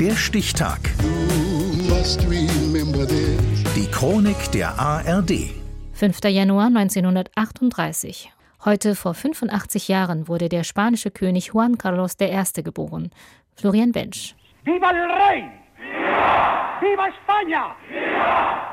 Der Stichtag. Die Chronik der ARD. 5. Januar 1938. Heute vor 85 Jahren wurde der spanische König Juan Carlos I. geboren. Florian Bench. Viva el Rey! Viva, Viva España! Viva!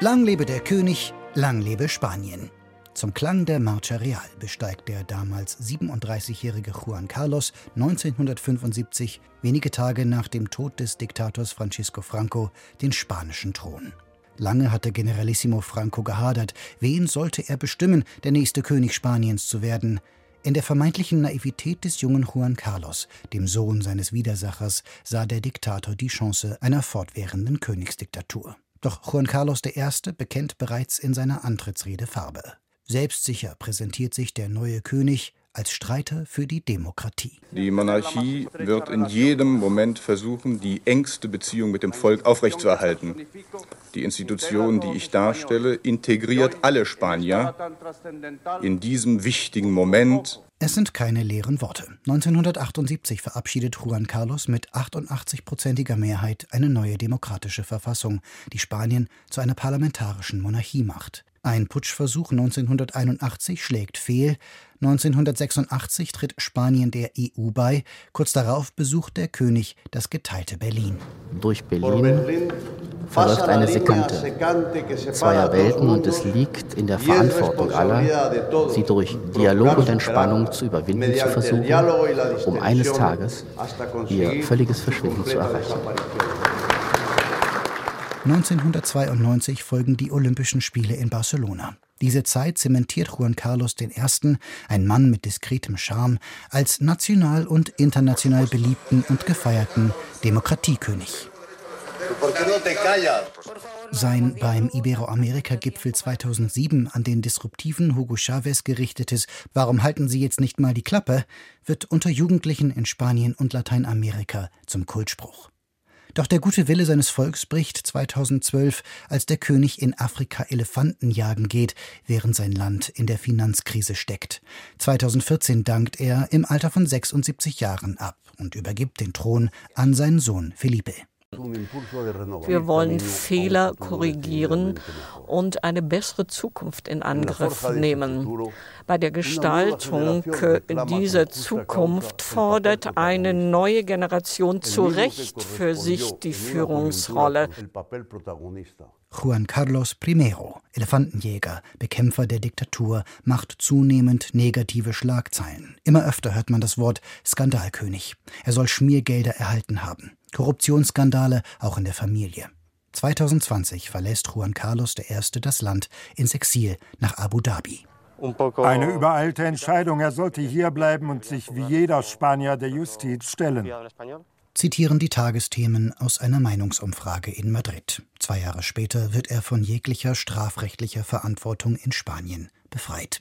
Lang lebe der König, lang lebe Spanien. Zum Klang der Marcha Real besteigt der damals 37-jährige Juan Carlos 1975, wenige Tage nach dem Tod des Diktators Francisco Franco, den spanischen Thron. Lange hatte Generalissimo Franco gehadert, wen sollte er bestimmen, der nächste König Spaniens zu werden. In der vermeintlichen Naivität des jungen Juan Carlos, dem Sohn seines Widersachers, sah der Diktator die Chance einer fortwährenden Königsdiktatur. Doch Juan Carlos I. bekennt bereits in seiner Antrittsrede Farbe. Selbstsicher präsentiert sich der neue König als Streiter für die Demokratie. Die Monarchie wird in jedem Moment versuchen, die engste Beziehung mit dem Volk aufrechtzuerhalten. Die Institution, die ich darstelle, integriert alle Spanier in diesem wichtigen Moment. Es sind keine leeren Worte. 1978 verabschiedet Juan Carlos mit 88-prozentiger Mehrheit eine neue demokratische Verfassung, die Spanien zu einer parlamentarischen Monarchie macht. Ein Putschversuch 1981 schlägt fehl. 1986 tritt Spanien der EU bei. Kurz darauf besucht der König das geteilte Berlin. Durch Berlin verläuft eine Sekante zweier Welten und es liegt in der Verantwortung aller, sie durch Dialog und Entspannung zu überwinden zu versuchen, um eines Tages ihr völliges Verschwinden zu erreichen. 1992 folgen die Olympischen Spiele in Barcelona. Diese Zeit zementiert Juan Carlos I., ein Mann mit diskretem Charme, als national und international beliebten und gefeierten Demokratiekönig. Sein beim Iberoamerika-Gipfel 2007 an den disruptiven Hugo Chavez gerichtetes Warum halten Sie jetzt nicht mal die Klappe? wird unter Jugendlichen in Spanien und Lateinamerika zum Kultspruch. Doch der gute Wille seines Volks bricht 2012, als der König in Afrika Elefanten jagen geht, während sein Land in der Finanzkrise steckt. 2014 dankt er im Alter von 76 Jahren ab und übergibt den Thron an seinen Sohn Felipe. Wir wollen Fehler korrigieren und eine bessere Zukunft in Angriff nehmen. Bei der Gestaltung dieser Zukunft fordert eine neue Generation zu Recht für sich die Führungsrolle. Juan Carlos I., Elefantenjäger, Bekämpfer der Diktatur, macht zunehmend negative Schlagzeilen. Immer öfter hört man das Wort Skandalkönig. Er soll Schmiergelder erhalten haben. Korruptionsskandale auch in der Familie. 2020 verlässt Juan Carlos I. das Land ins Exil nach Abu Dhabi. Eine übereilte Entscheidung. Er sollte hier bleiben und sich wie jeder Spanier der Justiz stellen. Zitieren die Tagesthemen aus einer Meinungsumfrage in Madrid. Zwei Jahre später wird er von jeglicher strafrechtlicher Verantwortung in Spanien befreit.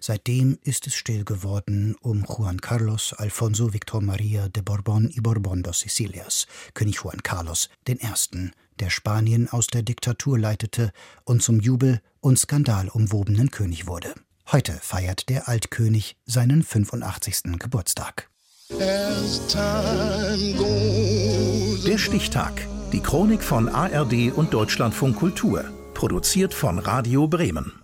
Seitdem ist es still geworden um Juan Carlos Alfonso Victor Maria de Borbón y Borbón dos Sicilias, König Juan Carlos I., der Spanien aus der Diktatur leitete und zum Jubel und Skandal umwobenen König wurde. Heute feiert der Altkönig seinen 85. Geburtstag. Der Stichtag. Die Chronik von ARD und Deutschlandfunk Kultur. Produziert von Radio Bremen.